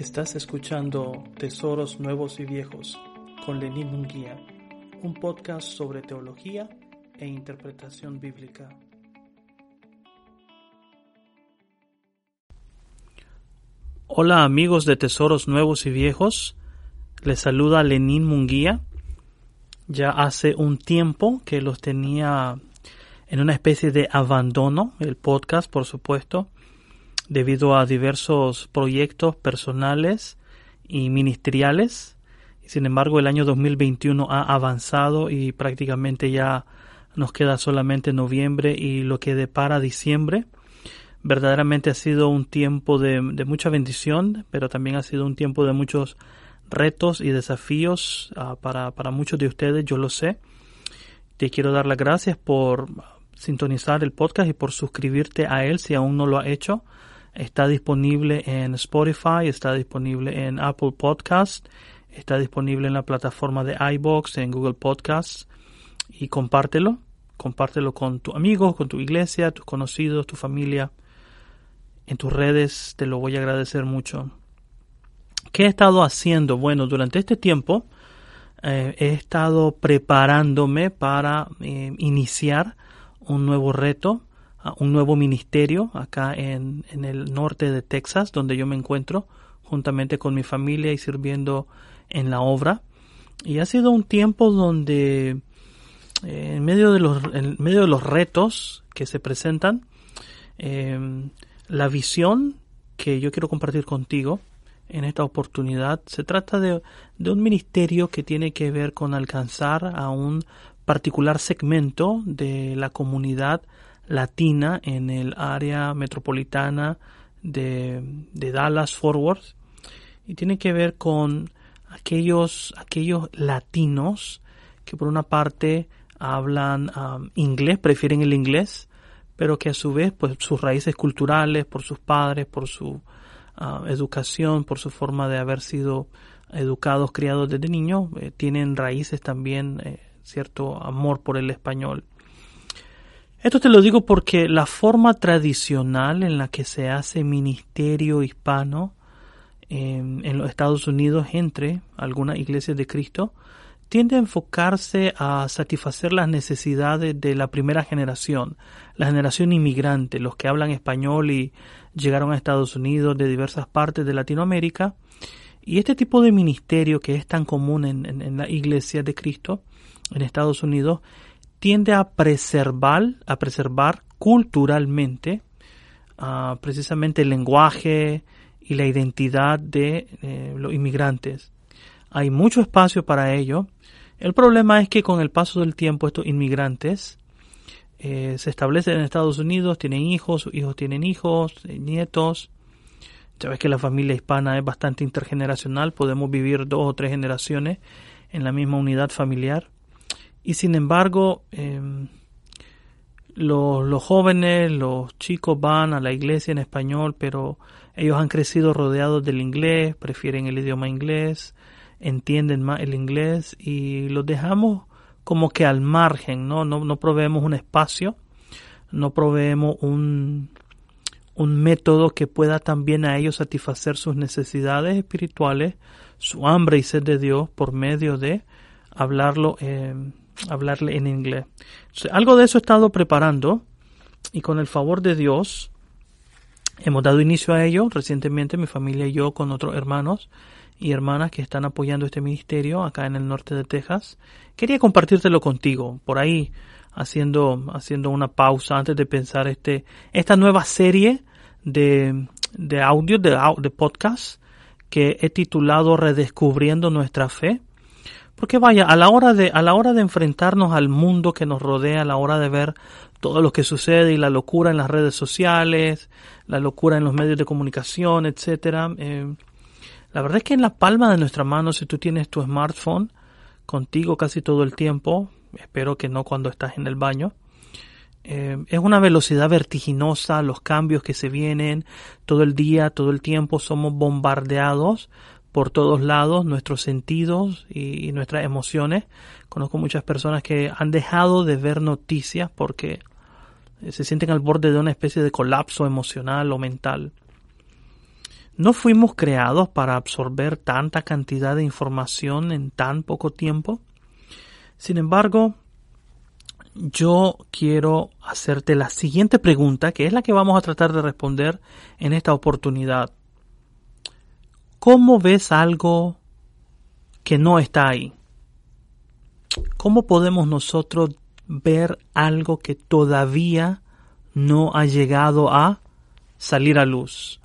Estás escuchando Tesoros Nuevos y Viejos con Lenín Munguía, un podcast sobre teología e interpretación bíblica. Hola amigos de Tesoros Nuevos y Viejos, les saluda Lenín Munguía. Ya hace un tiempo que los tenía en una especie de abandono, el podcast por supuesto debido a diversos proyectos personales y ministeriales. Sin embargo, el año 2021 ha avanzado y prácticamente ya nos queda solamente noviembre y lo que depara diciembre. Verdaderamente ha sido un tiempo de, mucha bendición, pero también ha sido un tiempo de muchos retos y desafíos uh, para, para muchos de ustedes, yo lo sé. Te quiero dar las gracias por sintonizar el podcast y por suscribirte a él si aún no lo ha hecho. Está disponible en Spotify, está disponible en Apple Podcast, está disponible en la plataforma de iBox, en Google Podcasts y compártelo. Compártelo con tus amigos, con tu iglesia, tus conocidos, tu familia. En tus redes te lo voy a agradecer mucho. ¿Qué he estado haciendo? Bueno, durante este tiempo eh, he estado preparándome para eh, iniciar un nuevo reto un nuevo ministerio acá en, en, el norte de Texas, donde yo me encuentro juntamente con mi familia y sirviendo en la obra. Y ha sido un tiempo donde eh, en, medio de los, en medio de los retos que se presentan, em, la visión que yo quiero compartir contigo en esta oportunidad se trata de, de un ministerio que tiene que ver con alcanzar a un particular segmento de la comunidad latina en el área metropolitana de, Dallas Forward y tiene que ver con aquellos, aquellos latinos que por una parte hablan um, inglés, prefieren el inglés, pero que a su vez, pues sus raíces culturales, por sus padres, por su uh, educación, por su forma de haber sido educados, criados desde niños, eh, tienen raíces también, eh, cierto amor por el español. Esto te lo digo porque la forma tradicional en la que se hace ministerio hispano em, en los Estados Unidos entre algunas iglesias de Cristo tiende a enfocarse a satisfacer las necesidades de la primera generación, la generación inmigrante, los que hablan español y llegaron a Estados Unidos de diversas partes de Latinoamérica. Y este tipo de ministerio que es tan común en, en la iglesia de Cristo en Estados Unidos tiende a preservar, a preservar culturalmente uh, precisamente el lenguaje y la identidad de eh, los inmigrantes. Hay mucho espacio para ello. El problema es que con el paso del tiempo estos inmigrantes eh, se establecen en Estados Unidos, tienen hijos, sus hijos tienen hijos, eh, nietos. Ya ves que la familia hispana es bastante intergeneracional, podemos vivir dos o tres generaciones en la misma unidad familiar. Y sin embargo, em, los, los, jóvenes, los chicos van a la iglesia en español, pero ellos han crecido rodeados del inglés, prefieren el idioma inglés, entienden más el inglés y los dejamos como que al margen, ¿no? No, no proveemos un espacio, no proveemos un, un método que pueda también a ellos satisfacer sus necesidades espirituales, su hambre y sed de Dios por medio de hablarlo eh, hablarle en inglés. algo de eso he estado preparando y con el favor de Dios hemos dado inicio a ello recientemente mi familia y yo con otros hermanos y hermanas que están apoyando este ministerio acá en el norte de Texas. Quería compartírtelo contigo por ahí haciendo haciendo una pausa antes de pensar este esta nueva serie de de audio de, de podcast que he titulado Redescubriendo nuestra fe porque vaya, a la hora de, a la hora de enfrentarnos al mundo que nos rodea, a la hora de ver todo lo que sucede y la locura en las redes sociales, la locura en los medios de comunicación, etcétera, eh, la verdad es que en la palma de nuestra mano, si tú tienes tu smartphone contigo casi todo el tiempo, espero que no cuando estás en el baño, eh, es una velocidad vertiginosa, los cambios que se vienen todo el día, todo el tiempo, somos bombardeados por todos lados nuestros sentidos y, nuestras emociones. Conozco muchas personas que han dejado de ver noticias porque se sienten al borde de una especie de colapso emocional o mental. No fuimos creados para absorber tanta cantidad de información en tan poco tiempo. Sin embargo, yo quiero hacerte la siguiente pregunta, que es la que vamos a tratar de responder en esta oportunidad. ¿Cómo ves algo que no está ahí? ¿Cómo podemos nosotros ver algo que todavía no ha llegado a salir a luz?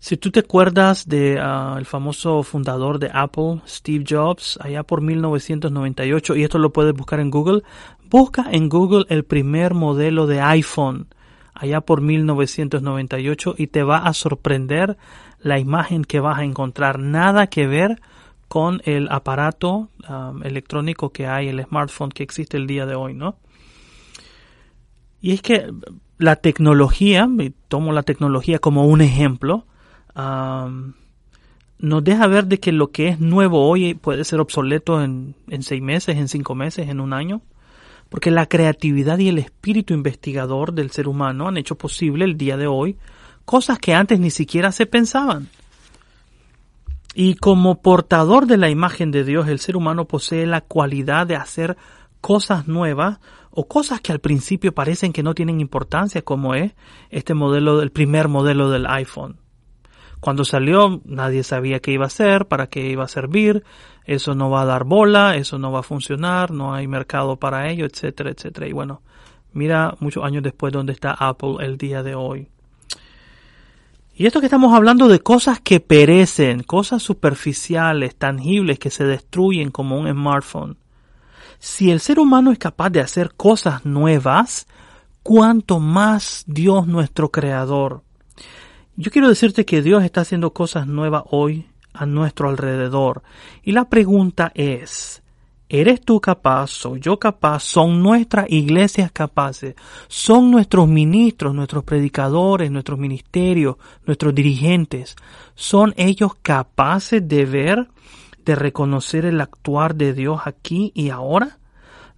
Si tú te acuerdas de ah, famoso fundador de Apple, Steve Jobs, allá por 1998, y esto lo puedes buscar en Google, busca en Google el primer modelo de iPhone, allá por 1998, y te va a sorprender la imagen que vas a encontrar. Nada que ver con el aparato ah, electrónico que hay, el smartphone que existe el día de hoy, ¿no? Y es que la tecnología, y tomo la tecnología como un ejemplo, nos deja ver de que lo que es nuevo hoy puede ser obsoleto en, en seis meses, en cinco meses, en un año. Porque la creatividad y el espíritu investigador del ser humano han hecho posible el día de hoy cosas que antes ni siquiera se pensaban. Y como portador de la imagen de Dios, el ser humano posee la cualidad de hacer cosas nuevas o cosas que al principio parecen que no tienen importancia, como es este modelo, el primer modelo del iPhone. Cuando salió nadie sabía qué iba a hacer, para qué iba a servir, eso no va a dar bola, eso no va a funcionar, no hay mercado para ello, etcétera, etcétera. Y bueno, mira muchos años después dónde está Apple el día de hoy. Y esto que estamos hablando de cosas que perecen, cosas superficiales, tangibles, que se destruyen como un smartphone. Si el ser humano es capaz de hacer cosas nuevas, cuánto más Dios nuestro Creador. Yo quiero decirte que Dios está haciendo cosas nuevas hoy a nuestro alrededor. Y la pregunta es, ¿eres tú capaz? ¿Soy yo capaz? ¿Son nuestras iglesias capaces? ¿Son nuestros ministros, nuestros predicadores, nuestros ministerios, nuestros dirigentes? ¿Son ellos capaces de ver, de reconocer el actuar de Dios aquí y ahora?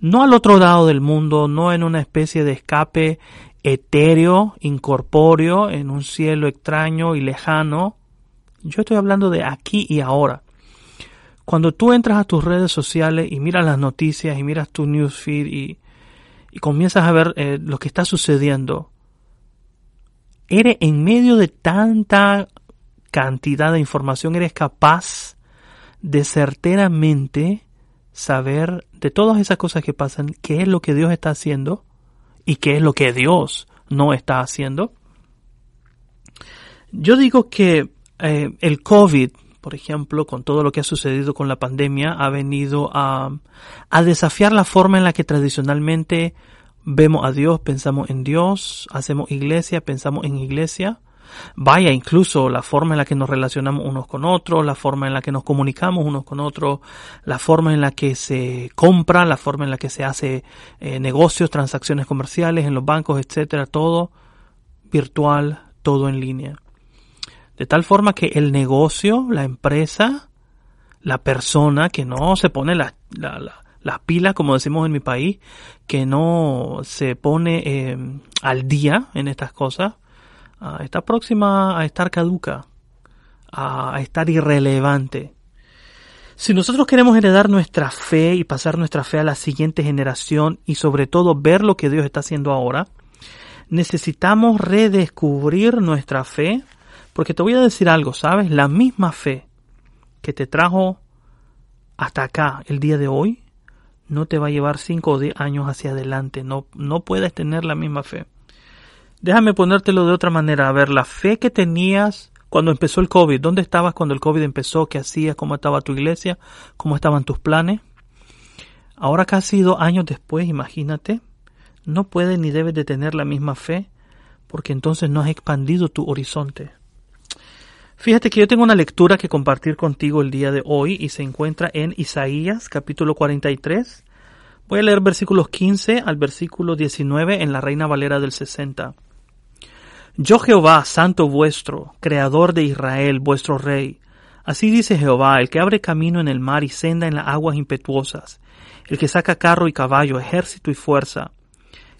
No al otro lado del mundo, no en una especie de escape etéreo, incorpóreo, en un cielo extraño y lejano. Yo estoy hablando de aquí y ahora. Cuando tú entras a tus redes sociales y miras las noticias y miras tu newsfeed y, y comienzas a ver eh, lo que está sucediendo, eres en medio de tanta cantidad de información, eres capaz de certeramente saber de todas esas cosas que pasan, qué es lo que Dios está haciendo y qué es lo que Dios no está haciendo. Yo digo que eh, el COVID, por ejemplo, con todo lo que ha sucedido con la pandemia, ha venido a, a desafiar la forma en la que tradicionalmente vemos a Dios, pensamos en Dios, hacemos iglesia, pensamos en iglesia. Vaya, incluso la forma en la que nos relacionamos unos con otros, la forma en la que nos comunicamos unos con otros, la forma en la que se compra, la forma en la que se hace eh, negocios, transacciones comerciales en los bancos, etcétera, todo virtual, todo en línea. De tal forma que el negocio, la empresa, la persona que no se pone las la, pilas, como decimos en mi país, que no se pone eh, al día en estas cosas, está próxima a estar caduca, a, estar irrelevante. Si nosotros queremos heredar nuestra fe y pasar nuestra fe a la siguiente generación y sobre todo ver lo que Dios está haciendo ahora, necesitamos redescubrir nuestra fe, porque te voy a decir algo, ¿sabes? La misma fe que te trajo hasta acá el día de hoy, no te va a llevar 5 o 10 años hacia adelante, no, no puedes tener la misma fe. Déjame ponértelo de otra manera. A ver, la fe que tenías cuando empezó el COVID, ¿dónde estabas cuando el COVID empezó? ¿Qué hacías? ¿Cómo estaba tu iglesia? ¿Cómo estaban tus planes? Ahora casi dos años después, imagínate, no puedes ni debes de tener la misma fe porque entonces no has expandido tu horizonte. Fíjate que yo tengo una lectura que compartir contigo el día de hoy y se encuentra en Isaías capítulo 43. Voy a leer versículos 15 al versículo 19 en la Reina Valera del 60. Yo Jehová, santo vuestro, creador de Israel, vuestro rey. Así dice Jehová, el que abre camino en el mar y senda en las aguas impetuosas, el que saca carro y caballo, ejército y fuerza.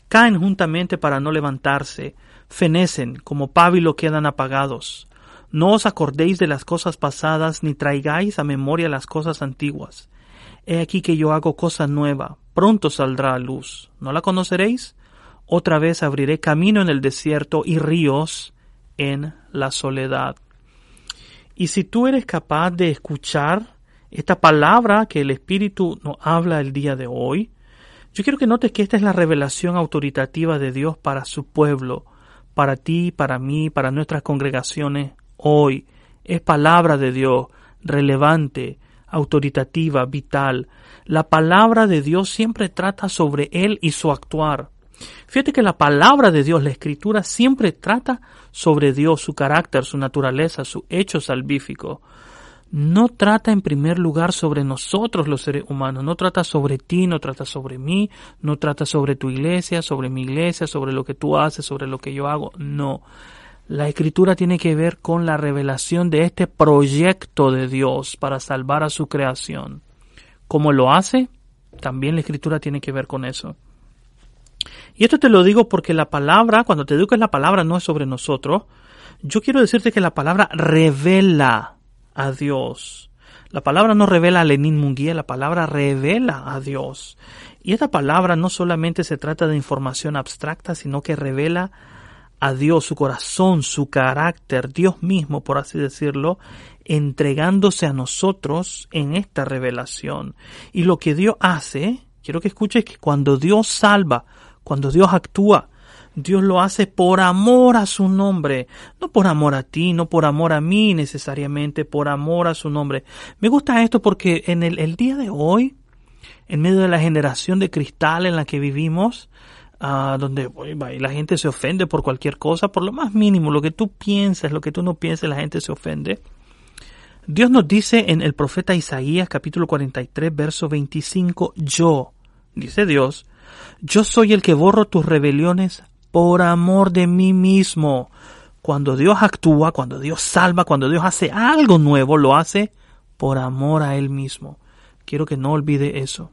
Caen juntamente para no levantarse, fenecen, como pábilo quedan apagados. No os acordéis de las cosas pasadas, ni traigáis a memoria las cosas antiguas. He aquí que yo hago cosa nueva, pronto saldrá a luz. ¿No la conoceréis? Otra vez abriré camino en el desierto y ríos en la soledad. Y si tú eres capaz de escuchar esta palabra que el Espíritu nos habla el día de hoy, yo quiero que notes que esta es la revelación autoritativa de Dios para su pueblo, para ti, para mí, para nuestras congregaciones hoy. Es palabra de Dios relevante, autoritativa, vital. La palabra de Dios siempre trata sobre Él y su actuar. Fíjate que la palabra de Dios, la escritura, siempre trata sobre Dios, su carácter, su naturaleza, su hecho salvífico. No trata en primer lugar sobre nosotros los seres humanos, no trata sobre ti, no trata sobre mí, no trata sobre tu iglesia, sobre mi iglesia, sobre lo que tú haces, sobre lo que yo hago, no. La escritura tiene que ver con la revelación de este proyecto de Dios para salvar a su creación. ¿Cómo lo hace? También la escritura tiene que ver con eso. Y esto te lo digo porque la palabra, cuando te digo la palabra no es sobre nosotros, yo quiero decirte que la palabra revela a Dios. La palabra no revela a Lenin Munguía, la palabra revela a Dios. Y esta palabra no solamente se trata de información abstracta, sino que revela a Dios, su corazón, su carácter, Dios mismo, por así decirlo, entregándose a nosotros en esta revelación. Y lo que Dios hace, quiero que escuches que cuando Dios salva, cuando Dios actúa, Dios lo hace por amor a su nombre, no por amor a ti, no por amor a mí necesariamente, por amor a su nombre. Me gusta esto porque en el, día de hoy, en medio de la generación de cristal en la que vivimos, uh, donde la gente se ofende por cualquier cosa, por lo más mínimo, lo que tú piensas, lo que tú no piensas, la gente se ofende. Dios nos dice en el profeta Isaías capítulo 43 verso 25, yo, dice Dios, yo soy el que borro tus rebeliones por amor de mí mismo. Cuando Dios actúa, cuando Dios salva, cuando Dios hace algo nuevo, lo hace por amor a Él mismo. Quiero que no olvide eso.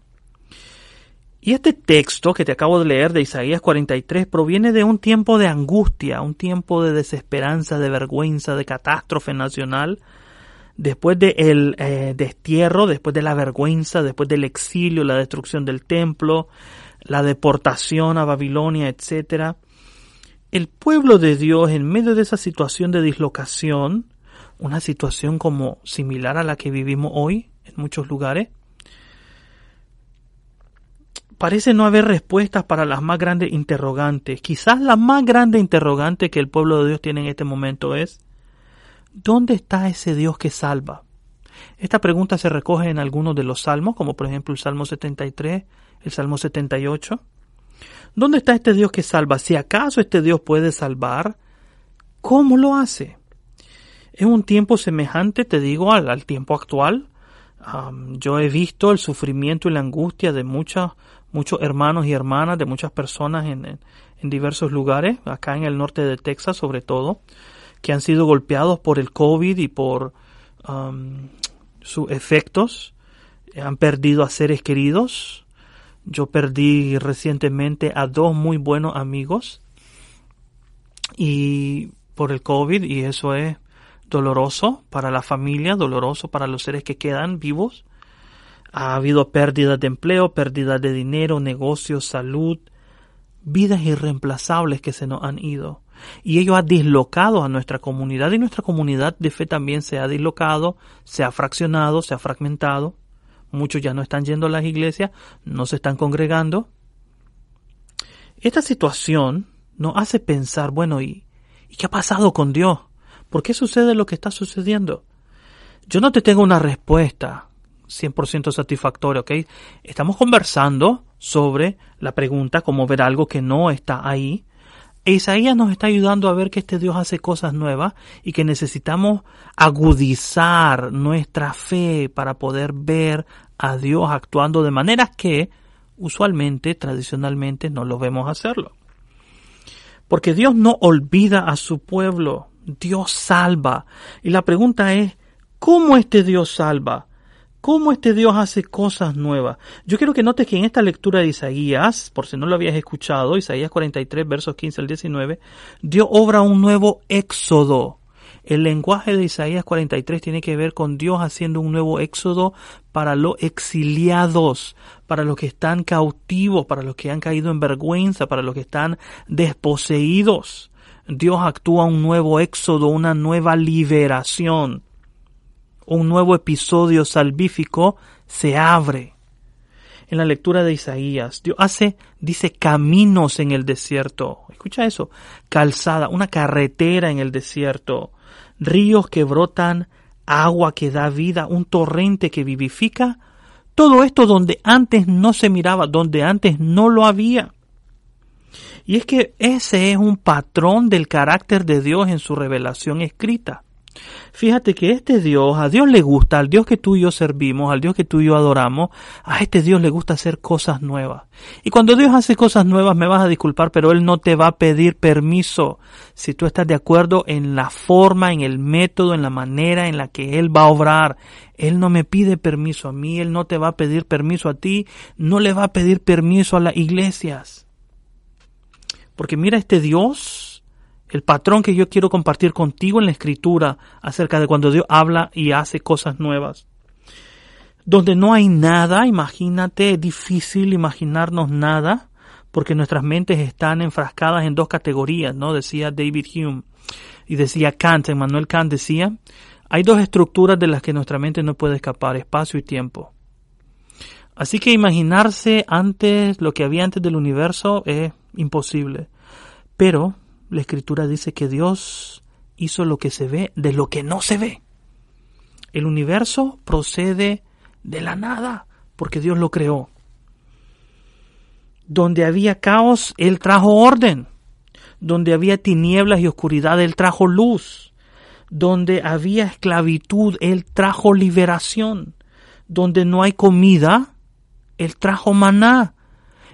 Y este texto que te acabo de leer de Isaías 43 proviene de un tiempo de angustia, un tiempo de desesperanza, de vergüenza, de catástrofe nacional, después del eh, destierro, después de la vergüenza, después del exilio, la destrucción del templo, la deportación a Babilonia, etc. El pueblo de Dios, en medio de esa situación de dislocación, una situación como similar a la que vivimos hoy en muchos lugares, parece no haber respuestas para las más grandes interrogantes. Quizás la más grande interrogante que el pueblo de Dios tiene en este momento es, ¿dónde está ese Dios que salva? Esta pregunta se recoge en algunos de los salmos, como por ejemplo el Salmo 73, el Salmo 78. ¿Dónde está este Dios que salva? Si acaso este Dios puede salvar, ¿cómo lo hace? Es un tiempo semejante, te digo, al, tiempo actual. yo he visto el sufrimiento y la angustia de muchos muchos hermanos y hermanas, de muchas personas en, en, diversos lugares, acá en el norte de Texas sobre todo, que han sido golpeados por el COVID y por sus efectos, han perdido a seres queridos, yo perdí recientemente a dos muy buenos amigos y por el COVID y eso es doloroso para la familia, doloroso para los seres que quedan vivos. Ha habido pérdidas de empleo, pérdidas de dinero, negocios, salud, vidas irreemplazables que se nos han ido. Y ello ha dislocado a nuestra comunidad y nuestra comunidad de fe también se ha dislocado, se ha fraccionado, se ha fragmentado. Muchos ya no están yendo a las iglesias, no se están congregando. Esta situación nos hace pensar, bueno, ¿y, ¿y qué ha pasado con Dios? ¿Por qué sucede lo que está sucediendo? Yo no te tengo una respuesta 100% satisfactoria, ¿ok? Estamos conversando sobre la pregunta, cómo ver algo que no está ahí. E Isaías nos está ayudando a ver que este Dios hace cosas nuevas y que necesitamos agudizar nuestra fe para poder ver a Dios actuando de maneras que usualmente, tradicionalmente, no lo vemos hacerlo. Porque Dios no olvida a su pueblo, Dios salva. Y la pregunta es, ¿cómo este Dios salva? Cómo este Dios hace cosas nuevas. Yo quiero que notes que en esta lectura de Isaías, por si no lo habías escuchado, Isaías 43, versos 15 al 19, Dios obra un nuevo éxodo. El lenguaje de Isaías 43 tiene que ver con Dios haciendo un nuevo éxodo para los exiliados, para los que están cautivos, para los que han caído en vergüenza, para los que están desposeídos. Dios actúa un nuevo éxodo, una nueva liberación. Un nuevo episodio salvífico se abre en la lectura de Isaías. Dios hace, dice, caminos en el desierto. Escucha eso. Calzada, una carretera en el desierto. Ríos que brotan, agua que da vida, un torrente que vivifica. Todo esto donde antes no se miraba, donde antes no lo había. Y es que ese es un patrón del carácter de Dios en su revelación escrita. Fíjate que este Dios, a Dios le gusta, al Dios que tú y yo servimos, al Dios que tú y yo adoramos, a este Dios le gusta hacer cosas nuevas. Y cuando Dios hace cosas nuevas, me vas a disculpar, pero Él no te va a pedir permiso si tú estás de acuerdo en la forma, en el método, en la manera en la que Él va a obrar. Él no me pide permiso a mí, Él no te va a pedir permiso a ti, no le va a pedir permiso a las iglesias. Porque mira este Dios, el patrón que yo quiero compartir contigo en la escritura acerca de cuando Dios habla y hace cosas nuevas. Donde no hay nada, imagínate, es difícil imaginarnos nada, porque nuestras mentes están enfrascadas en dos categorías, ¿no? Decía David Hume y decía Kant, Emmanuel Kant decía, hay dos estructuras de las que nuestra mente no puede escapar, espacio y tiempo. Así que imaginarse antes lo que había antes del universo es imposible. Pero la escritura dice que Dios hizo lo que se ve de lo que no se ve. El universo procede de la nada, porque Dios lo creó. Donde había caos, Él trajo orden. Donde había tinieblas y oscuridad, Él trajo luz. Donde había esclavitud, Él trajo liberación. Donde no hay comida, Él trajo maná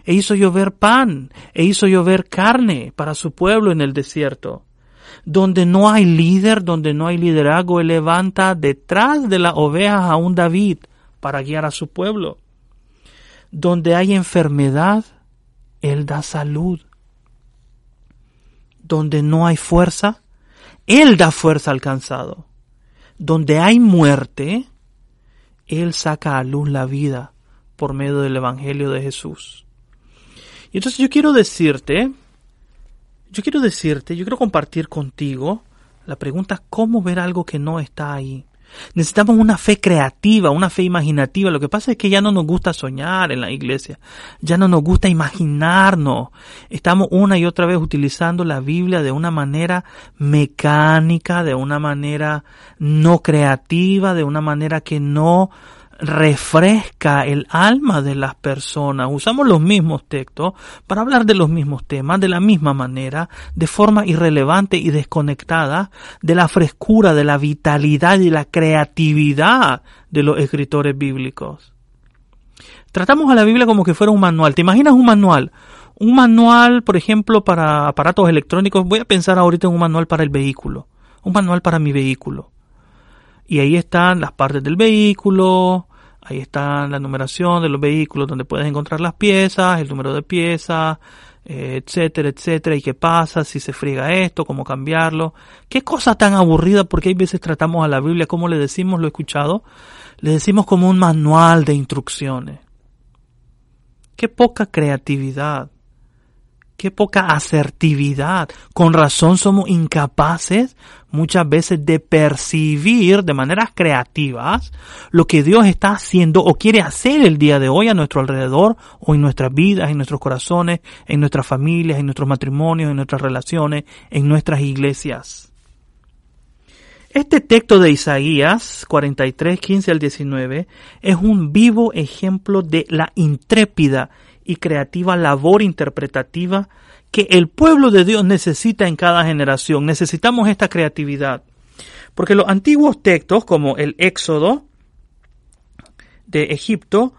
e hizo llover pan, e hizo llover carne para su pueblo en el desierto. Donde no hay líder, donde no hay liderazgo, Él levanta detrás de las ovejas a un David para guiar a su pueblo. Donde hay enfermedad, Él da salud. Donde no hay fuerza, Él da fuerza al cansado. Donde hay muerte, Él saca a luz la vida por medio del Evangelio de Jesús. Y entonces yo quiero decirte, yo quiero decirte, yo quiero compartir contigo la pregunta cómo ver algo que no está ahí. Necesitamos una fe creativa, una fe imaginativa. Lo que pasa es que ya no nos gusta soñar en la iglesia, ya no nos gusta imaginarnos. Estamos una y otra vez utilizando la Biblia de una manera mecánica, de una manera no creativa, de una manera que no refresca el alma de las personas. Usamos los mismos textos para hablar de los mismos temas de la misma manera, de forma irrelevante y desconectada de la frescura, de la vitalidad y la creatividad de los escritores bíblicos. Tratamos a la Biblia como que fuera un manual. ¿Te imaginas un manual? Un manual, por ejemplo, para aparatos electrónicos. Voy a pensar ahorita en un manual para el vehículo. Un manual para mi vehículo y ahí están las partes del vehículo, ahí está la numeración de los vehículos donde puedes encontrar las piezas, el número de piezas, eh, etcétera, etcétera, y qué pasa, si se friega esto, cómo cambiarlo. Qué cosa tan aburrida, porque hay veces tratamos a la Biblia, como le decimos, lo he escuchado, le decimos como un manual de instrucciones. Qué poca creatividad. Qué poca asertividad. Con razón somos incapaces muchas veces de percibir de maneras creativas lo que Dios está haciendo o quiere hacer el día de hoy a nuestro alrededor o en nuestras vidas, en nuestros corazones, en nuestras familias, en nuestros matrimonios, en nuestras relaciones, en nuestras iglesias. Este texto de Isaías 43, 15 al 19 es un vivo ejemplo de la intrépida y creativa labor interpretativa que el pueblo de Dios necesita en cada generación. Necesitamos esta creatividad. Porque los antiguos textos, como el Éxodo de Egipto,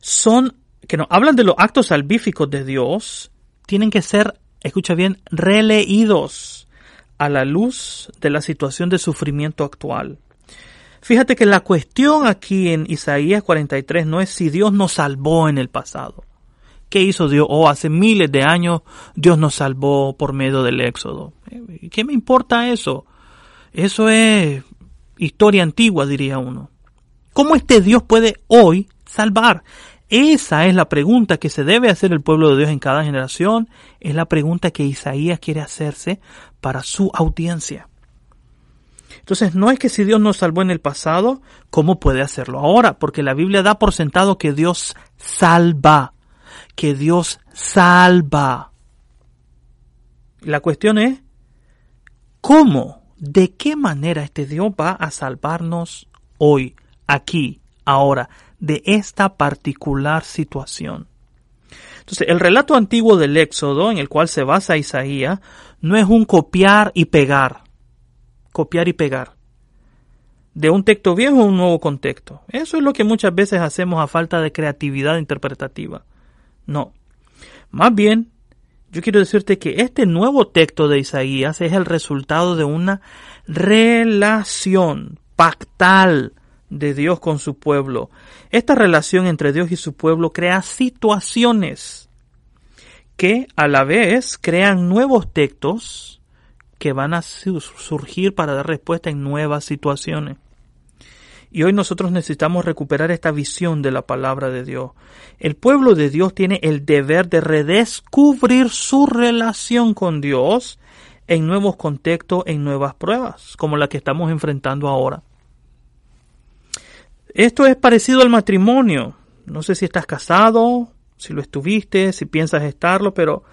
son, que nos hablan de los actos salvíficos de Dios, tienen que ser, escucha bien, releídos a la luz de la situación de sufrimiento actual. Fíjate que la cuestión aquí en Isaías 43 no es si Dios nos salvó en el pasado. ¿Qué hizo Dios? Oh, hace miles de años Dios nos salvó por medio del Éxodo. ¿Qué me importa eso? Eso es historia antigua, diría uno. ¿Cómo este Dios puede hoy salvar? Esa es la pregunta que se debe hacer el pueblo de Dios en cada generación. Es la pregunta que Isaías quiere hacerse para su audiencia. Entonces, no es que si Dios nos salvó en el pasado, ¿cómo puede hacerlo ahora? Porque la Biblia da por sentado que Dios salva, que Dios salva. La cuestión es, ¿cómo? ¿De qué manera este Dios va a salvarnos hoy, aquí, ahora, de esta particular situación? Entonces, el relato antiguo del Éxodo, en el cual se basa Isaías, no es un copiar y pegar copiar y pegar de un texto viejo a un nuevo contexto. Eso es lo que muchas veces hacemos a falta de creatividad interpretativa. No. Más bien, yo quiero decirte que este nuevo texto de Isaías es el resultado de una relación pactal de Dios con su pueblo. Esta relación entre Dios y su pueblo crea situaciones que a la vez crean nuevos textos que van a surgir para dar respuesta en nuevas situaciones. Y hoy nosotros necesitamos recuperar esta visión de la palabra de Dios. El pueblo de Dios tiene el deber de redescubrir su relación con Dios en nuevos contextos, en nuevas pruebas, como la que estamos enfrentando ahora. Esto es parecido al matrimonio. No sé si estás casado, si lo estuviste, si piensas estarlo, pero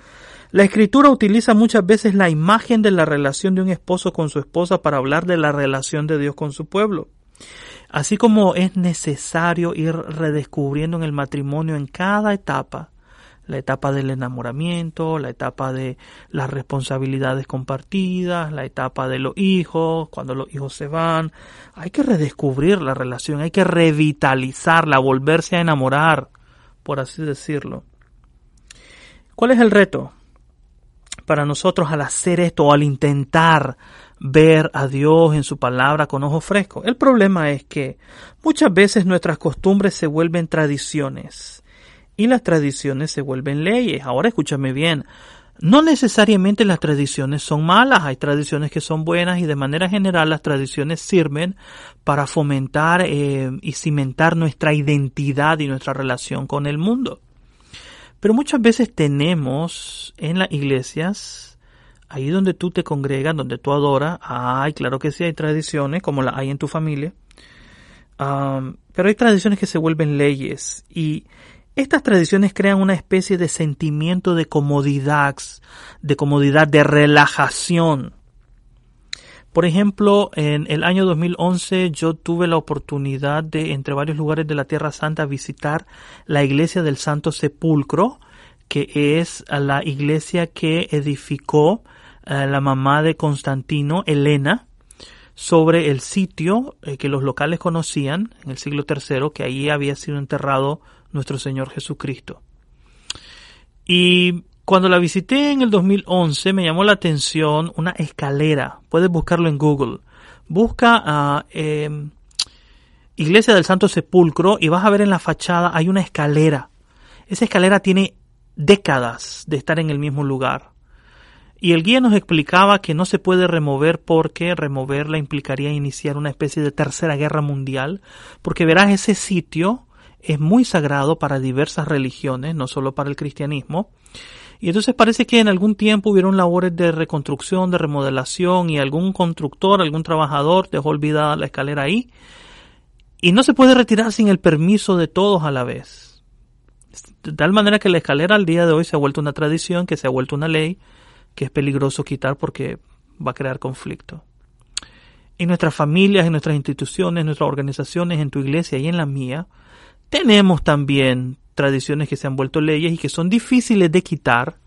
la escritura utiliza muchas veces la imagen de la relación de un esposo con su esposa para hablar de la relación de Dios con su pueblo. Así como es necesario ir redescubriendo en el matrimonio en cada etapa, la etapa del enamoramiento, la etapa de las responsabilidades compartidas, la etapa de los hijos, cuando los hijos se van, hay que redescubrir la relación, hay que revitalizarla, volverse a enamorar, por así decirlo. ¿Cuál es el reto? para nosotros al hacer esto o al intentar ver a Dios en su palabra con ojos frescos. El problema es que muchas veces nuestras costumbres se vuelven tradiciones y las tradiciones se vuelven leyes. Ahora escúchame bien, no necesariamente las tradiciones son malas, hay tradiciones que son buenas y de manera general las tradiciones sirven para fomentar eh, y cimentar nuestra identidad y nuestra relación con el mundo. Pero muchas veces tenemos en las iglesias, ahí donde tú te congregas, donde tú adoras, ay, claro que sí hay tradiciones, como las hay en tu familia, pero hay tradiciones que se vuelven leyes y estas tradiciones crean una especie de sentimiento de comodidad, de comodidad, de relajación. Por ejemplo, en el año 2011 yo tuve la oportunidad de, entre varios lugares de la Tierra Santa, visitar la iglesia del Santo Sepulcro, que es la iglesia que edificó eh, la mamá de Constantino, Elena, sobre el sitio eh, que los locales conocían en el siglo III, que allí había sido enterrado nuestro Señor Jesucristo. Y cuando la visité en el 2011 me llamó la atención una escalera. Puedes buscarlo en Google. Busca a em, Iglesia del Santo Sepulcro y vas a ver en la fachada hay una escalera. Esa escalera tiene décadas de estar en el mismo lugar. Y el guía nos explicaba que no se puede remover porque removerla implicaría iniciar una especie de tercera guerra mundial, porque verás ese sitio es muy sagrado para diversas religiones, no solo para el cristianismo, y entonces parece que en algún tiempo hubieron labores de reconstrucción, de remodelación y algún constructor, algún trabajador dejó olvidada la escalera ahí. Y no se puede retirar sin el permiso de todos a la vez. De tal manera que la escalera al día de hoy se ha vuelto una tradición, que se ha vuelto una ley, que es peligroso quitar porque va a crear conflicto. En nuestras familias, en nuestras instituciones, en nuestras organizaciones, en tu iglesia y en la mía, tenemos también tradiciones que se han vuelto leyes y que son difíciles de quitar,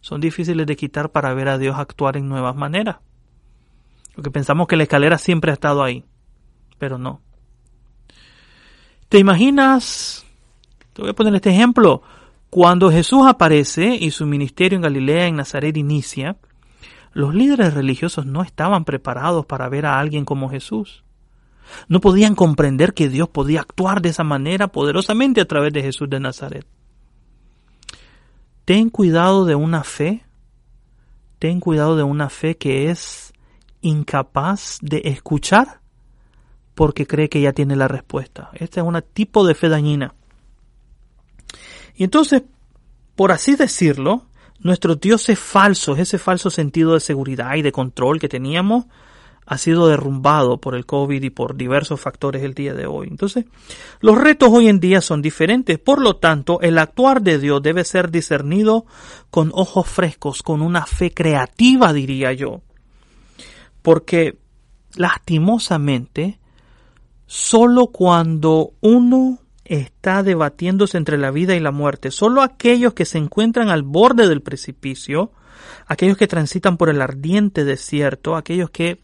son difíciles de quitar para ver a Dios actuar en nuevas maneras. Porque pensamos que la escalera siempre ha estado ahí, pero no. ¿Te imaginas? Te voy a poner este ejemplo. Cuando Jesús aparece y su ministerio en Galilea, en Nazaret inicia, los líderes religiosos no estaban preparados para ver a alguien como Jesús. No podían comprender que Dios podía actuar de esa manera poderosamente a través de Jesús de Nazaret. Ten cuidado de una fe, ten cuidado de una fe que es incapaz de escuchar porque cree que ya tiene la respuesta. Este es un tipo de fe dañina. Y entonces, por así decirlo, nuestros dioses falsos, ese falso sentido de seguridad y de control que teníamos, ha sido derrumbado por el COVID y por diversos factores el día de hoy. Entonces, los retos hoy en día son diferentes. Por lo tanto, el actuar de Dios debe ser discernido con ojos frescos, con una fe creativa, diría yo. Porque, lastimosamente, solo cuando uno está debatiéndose entre la vida y la muerte, solo aquellos que se encuentran al borde del precipicio, aquellos que transitan por el ardiente desierto, aquellos que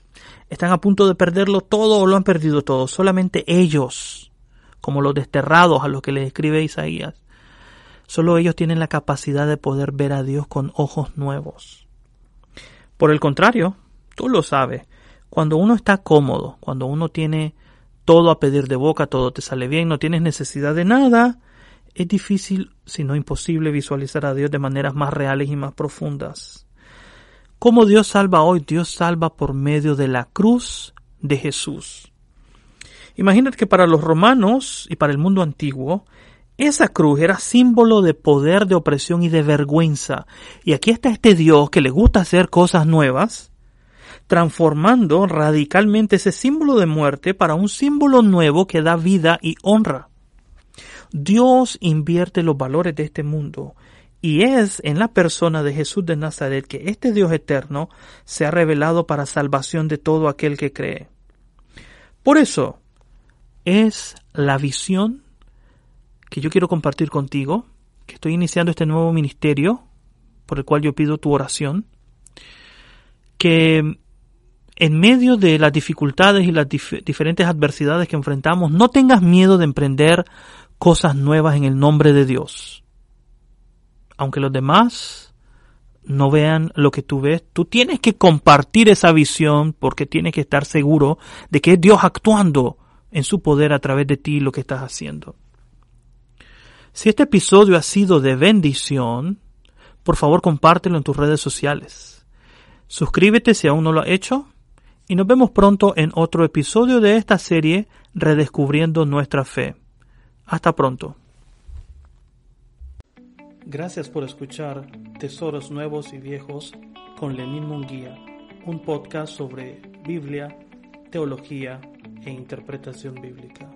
están a punto de perderlo todo o lo han perdido todo, solamente ellos, como los desterrados a los que les escribe Isaías, solo ellos tienen la capacidad de poder ver a Dios con ojos nuevos. Por el contrario, tú lo sabes, cuando uno está cómodo, cuando uno tiene todo a pedir de boca, todo te sale bien, no tienes necesidad de nada, es difícil, si no imposible, visualizar a Dios de maneras más reales y más profundas. ¿Cómo Dios salva hoy? Dios salva por medio de la cruz de Jesús. Imagínate que para los romanos y para el mundo antiguo, esa cruz era símbolo de poder, de opresión y de vergüenza. Y aquí está este Dios que le gusta hacer cosas nuevas, transformando radicalmente ese símbolo de muerte para un símbolo nuevo que da vida y honra. Dios invierte los valores de este mundo y es en la persona de Jesús de Nazaret que este Dios eterno se ha revelado para salvación de todo aquel que cree. Por eso es la visión que yo quiero compartir contigo, que estoy iniciando este nuevo ministerio, por el cual yo pido tu oración, que en medio de las dificultades y las diferentes adversidades que enfrentamos, no tengas miedo de emprender cosas nuevas en el nombre de Dios aunque los demás no vean lo que tú ves, tú tienes que compartir esa visión porque tienes que estar seguro de que es Dios actuando en su poder a través de ti lo que estás haciendo. Si este episodio ha sido de bendición, por favor compártelo en tus redes sociales. Suscríbete si aún no lo has hecho y nos vemos pronto en otro episodio de esta serie Redescubriendo nuestra fe. Hasta pronto. Gracias por escuchar Tesoros Nuevos y Viejos con Lenín Munguía, un podcast sobre Biblia, teología e interpretación bíblica.